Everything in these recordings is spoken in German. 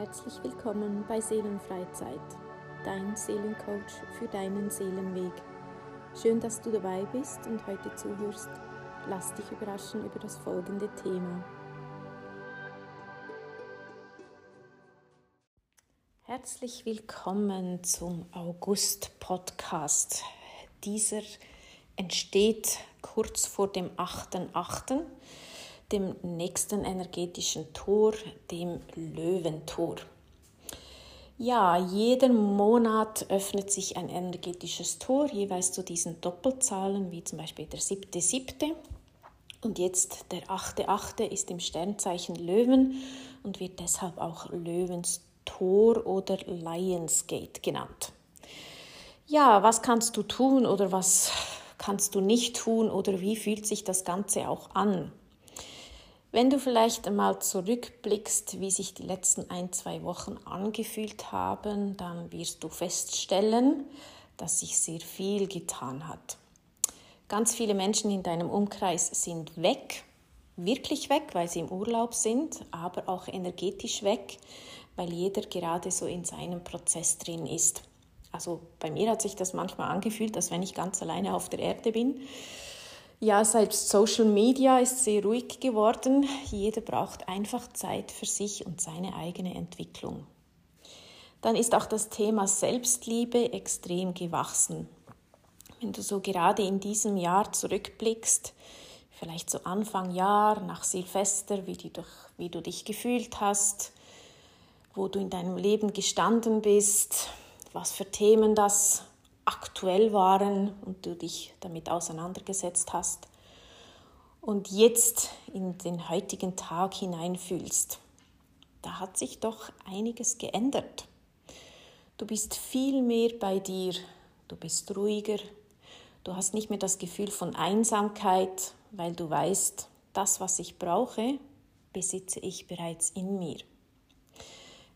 Herzlich willkommen bei Seelenfreizeit, dein Seelencoach für deinen Seelenweg. Schön, dass du dabei bist und heute zuhörst. Lass dich überraschen über das folgende Thema. Herzlich willkommen zum August-Podcast. Dieser entsteht kurz vor dem 8.8 dem nächsten energetischen Tor, dem Löwentor. Ja, jeden Monat öffnet sich ein energetisches Tor, jeweils zu diesen Doppelzahlen, wie zum Beispiel der siebte, siebte. Und jetzt der achte, achte ist im Sternzeichen Löwen und wird deshalb auch Löwens Tor oder Lionsgate genannt. Ja, was kannst du tun oder was kannst du nicht tun oder wie fühlt sich das Ganze auch an? Wenn du vielleicht einmal zurückblickst, wie sich die letzten ein, zwei Wochen angefühlt haben, dann wirst du feststellen, dass sich sehr viel getan hat. Ganz viele Menschen in deinem Umkreis sind weg, wirklich weg, weil sie im Urlaub sind, aber auch energetisch weg, weil jeder gerade so in seinem Prozess drin ist. Also bei mir hat sich das manchmal angefühlt, als wenn ich ganz alleine auf der Erde bin ja, seit Social Media ist sehr ruhig geworden. Jeder braucht einfach Zeit für sich und seine eigene Entwicklung. Dann ist auch das Thema Selbstliebe extrem gewachsen. Wenn du so gerade in diesem Jahr zurückblickst, vielleicht so Anfang Jahr, nach Silvester, wie du, wie du dich gefühlt hast, wo du in deinem Leben gestanden bist, was für Themen das aktuell waren und du dich damit auseinandergesetzt hast und jetzt in den heutigen Tag hineinfühlst, da hat sich doch einiges geändert. Du bist viel mehr bei dir, du bist ruhiger, du hast nicht mehr das Gefühl von Einsamkeit, weil du weißt, das, was ich brauche, besitze ich bereits in mir.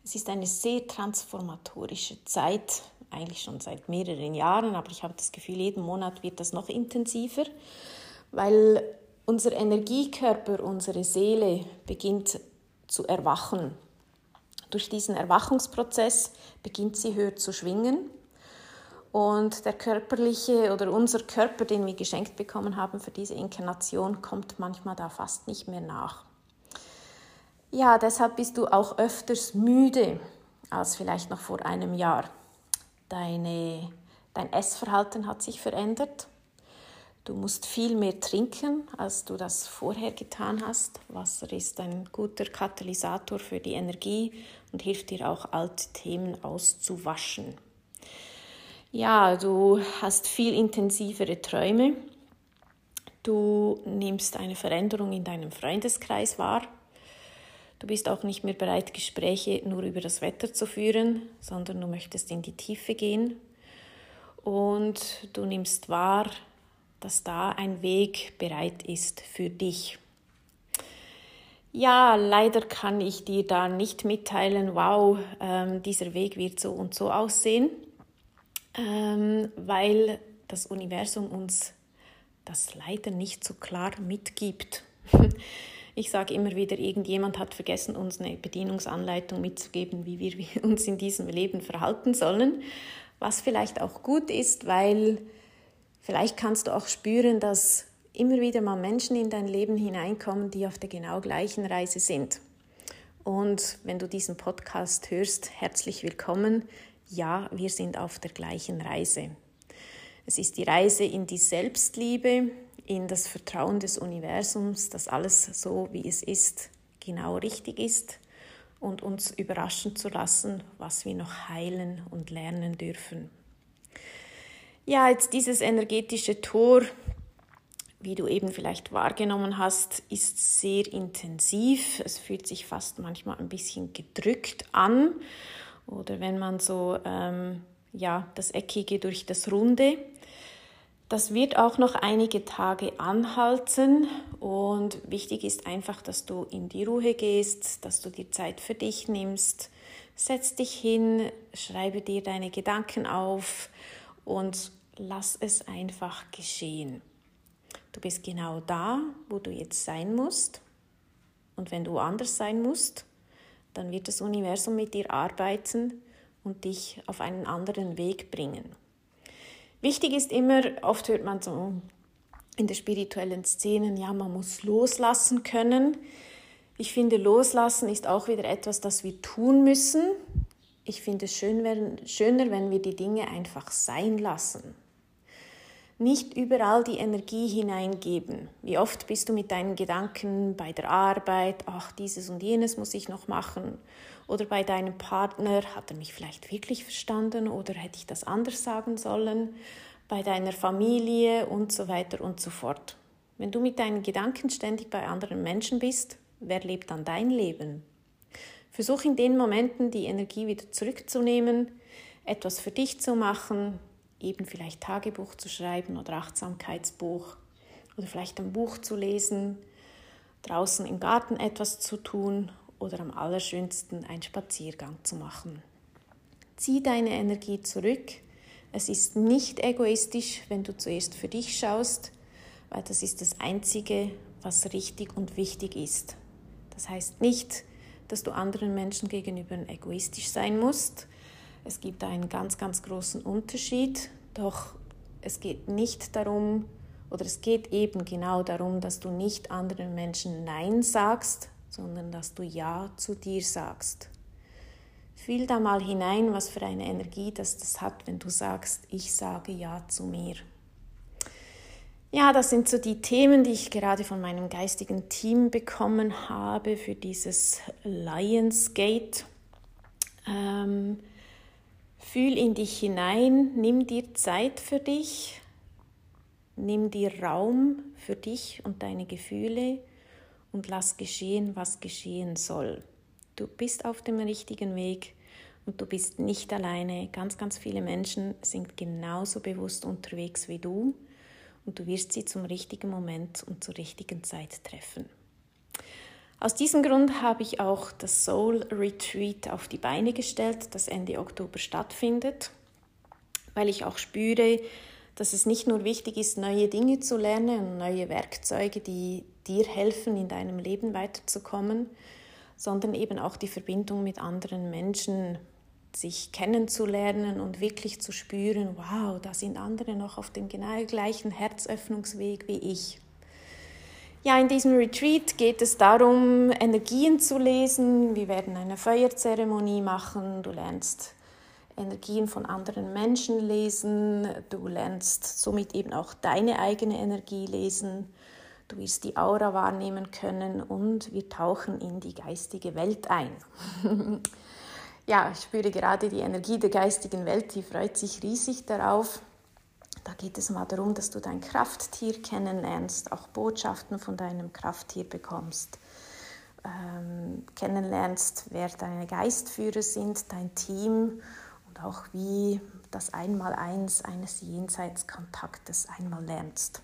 Es ist eine sehr transformatorische Zeit, eigentlich schon seit mehreren Jahren, aber ich habe das Gefühl, jeden Monat wird das noch intensiver, weil unser Energiekörper, unsere Seele beginnt zu erwachen. Durch diesen Erwachungsprozess beginnt sie höher zu schwingen und der körperliche oder unser Körper, den wir geschenkt bekommen haben für diese Inkarnation, kommt manchmal da fast nicht mehr nach. Ja, deshalb bist du auch öfters müde als vielleicht noch vor einem Jahr. Deine, dein Essverhalten hat sich verändert. Du musst viel mehr trinken, als du das vorher getan hast. Wasser ist ein guter Katalysator für die Energie und hilft dir auch, alte Themen auszuwaschen. Ja, du hast viel intensivere Träume. Du nimmst eine Veränderung in deinem Freundeskreis wahr. Du bist auch nicht mehr bereit, Gespräche nur über das Wetter zu führen, sondern du möchtest in die Tiefe gehen. Und du nimmst wahr, dass da ein Weg bereit ist für dich. Ja, leider kann ich dir da nicht mitteilen, wow, ähm, dieser Weg wird so und so aussehen, ähm, weil das Universum uns das leider nicht so klar mitgibt. Ich sage immer wieder, irgendjemand hat vergessen, uns eine Bedienungsanleitung mitzugeben, wie wir uns in diesem Leben verhalten sollen. Was vielleicht auch gut ist, weil vielleicht kannst du auch spüren, dass immer wieder mal Menschen in dein Leben hineinkommen, die auf der genau gleichen Reise sind. Und wenn du diesen Podcast hörst, herzlich willkommen. Ja, wir sind auf der gleichen Reise. Es ist die Reise in die Selbstliebe, in das Vertrauen des Universums, dass alles so, wie es ist, genau richtig ist und uns überraschen zu lassen, was wir noch heilen und lernen dürfen. Ja, jetzt dieses energetische Tor, wie du eben vielleicht wahrgenommen hast, ist sehr intensiv. Es fühlt sich fast manchmal ein bisschen gedrückt an. Oder wenn man so ähm, ja, das Eckige durch das Runde das wird auch noch einige Tage anhalten und wichtig ist einfach, dass du in die Ruhe gehst, dass du dir Zeit für dich nimmst. Setz dich hin, schreibe dir deine Gedanken auf und lass es einfach geschehen. Du bist genau da, wo du jetzt sein musst. Und wenn du anders sein musst, dann wird das Universum mit dir arbeiten und dich auf einen anderen Weg bringen. Wichtig ist immer, oft hört man so in der spirituellen Szenen, ja, man muss loslassen können. Ich finde, loslassen ist auch wieder etwas, das wir tun müssen. Ich finde es schön, wenn, schöner, wenn wir die Dinge einfach sein lassen. Nicht überall die Energie hineingeben. Wie oft bist du mit deinen Gedanken bei der Arbeit, ach, dieses und jenes muss ich noch machen. Oder bei deinem Partner, hat er mich vielleicht wirklich verstanden oder hätte ich das anders sagen sollen? Bei deiner Familie und so weiter und so fort. Wenn du mit deinen Gedanken ständig bei anderen Menschen bist, wer lebt dann dein Leben? Versuch in den Momenten die Energie wieder zurückzunehmen, etwas für dich zu machen, eben vielleicht Tagebuch zu schreiben oder Achtsamkeitsbuch oder vielleicht ein Buch zu lesen, draußen im Garten etwas zu tun oder am allerschönsten einen Spaziergang zu machen. Zieh deine Energie zurück. Es ist nicht egoistisch, wenn du zuerst für dich schaust, weil das ist das Einzige, was richtig und wichtig ist. Das heißt nicht, dass du anderen Menschen gegenüber egoistisch sein musst, es gibt einen ganz, ganz großen Unterschied, doch es geht nicht darum, oder es geht eben genau darum, dass du nicht anderen Menschen Nein sagst, sondern dass du Ja zu dir sagst. Fühl da mal hinein, was für eine Energie das, das hat, wenn du sagst, ich sage Ja zu mir. Ja, das sind so die Themen, die ich gerade von meinem geistigen Team bekommen habe für dieses Lionsgate. Ähm, Fühl in dich hinein, nimm dir Zeit für dich, nimm dir Raum für dich und deine Gefühle und lass geschehen, was geschehen soll. Du bist auf dem richtigen Weg und du bist nicht alleine. Ganz, ganz viele Menschen sind genauso bewusst unterwegs wie du und du wirst sie zum richtigen Moment und zur richtigen Zeit treffen. Aus diesem Grund habe ich auch das Soul Retreat auf die Beine gestellt, das Ende Oktober stattfindet, weil ich auch spüre, dass es nicht nur wichtig ist, neue Dinge zu lernen und neue Werkzeuge, die dir helfen, in deinem Leben weiterzukommen, sondern eben auch die Verbindung mit anderen Menschen, sich kennenzulernen und wirklich zu spüren, wow, da sind andere noch auf dem genau gleichen Herzöffnungsweg wie ich. Ja, in diesem Retreat geht es darum, Energien zu lesen. Wir werden eine Feuerzeremonie machen. Du lernst Energien von anderen Menschen lesen. Du lernst somit eben auch deine eigene Energie lesen. Du wirst die Aura wahrnehmen können und wir tauchen in die geistige Welt ein. ja, ich spüre gerade die Energie der geistigen Welt, die freut sich riesig darauf. Da geht es mal darum, dass du dein Krafttier kennenlernst, auch Botschaften von deinem Krafttier bekommst, ähm, kennenlernst, wer deine Geistführer sind, dein Team und auch wie das Einmaleins eines Jenseitskontaktes einmal lernst.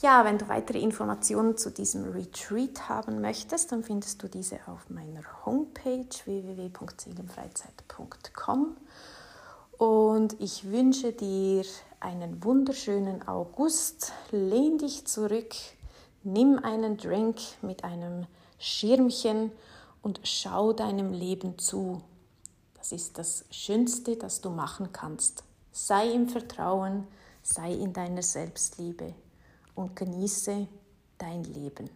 Ja, wenn du weitere Informationen zu diesem Retreat haben möchtest, dann findest du diese auf meiner Homepage www.seelenfreizeit.com. Und ich wünsche dir einen wunderschönen August. Lehn dich zurück, nimm einen Drink mit einem Schirmchen und schau deinem Leben zu. Das ist das Schönste, das du machen kannst. Sei im Vertrauen, sei in deiner Selbstliebe und genieße dein Leben.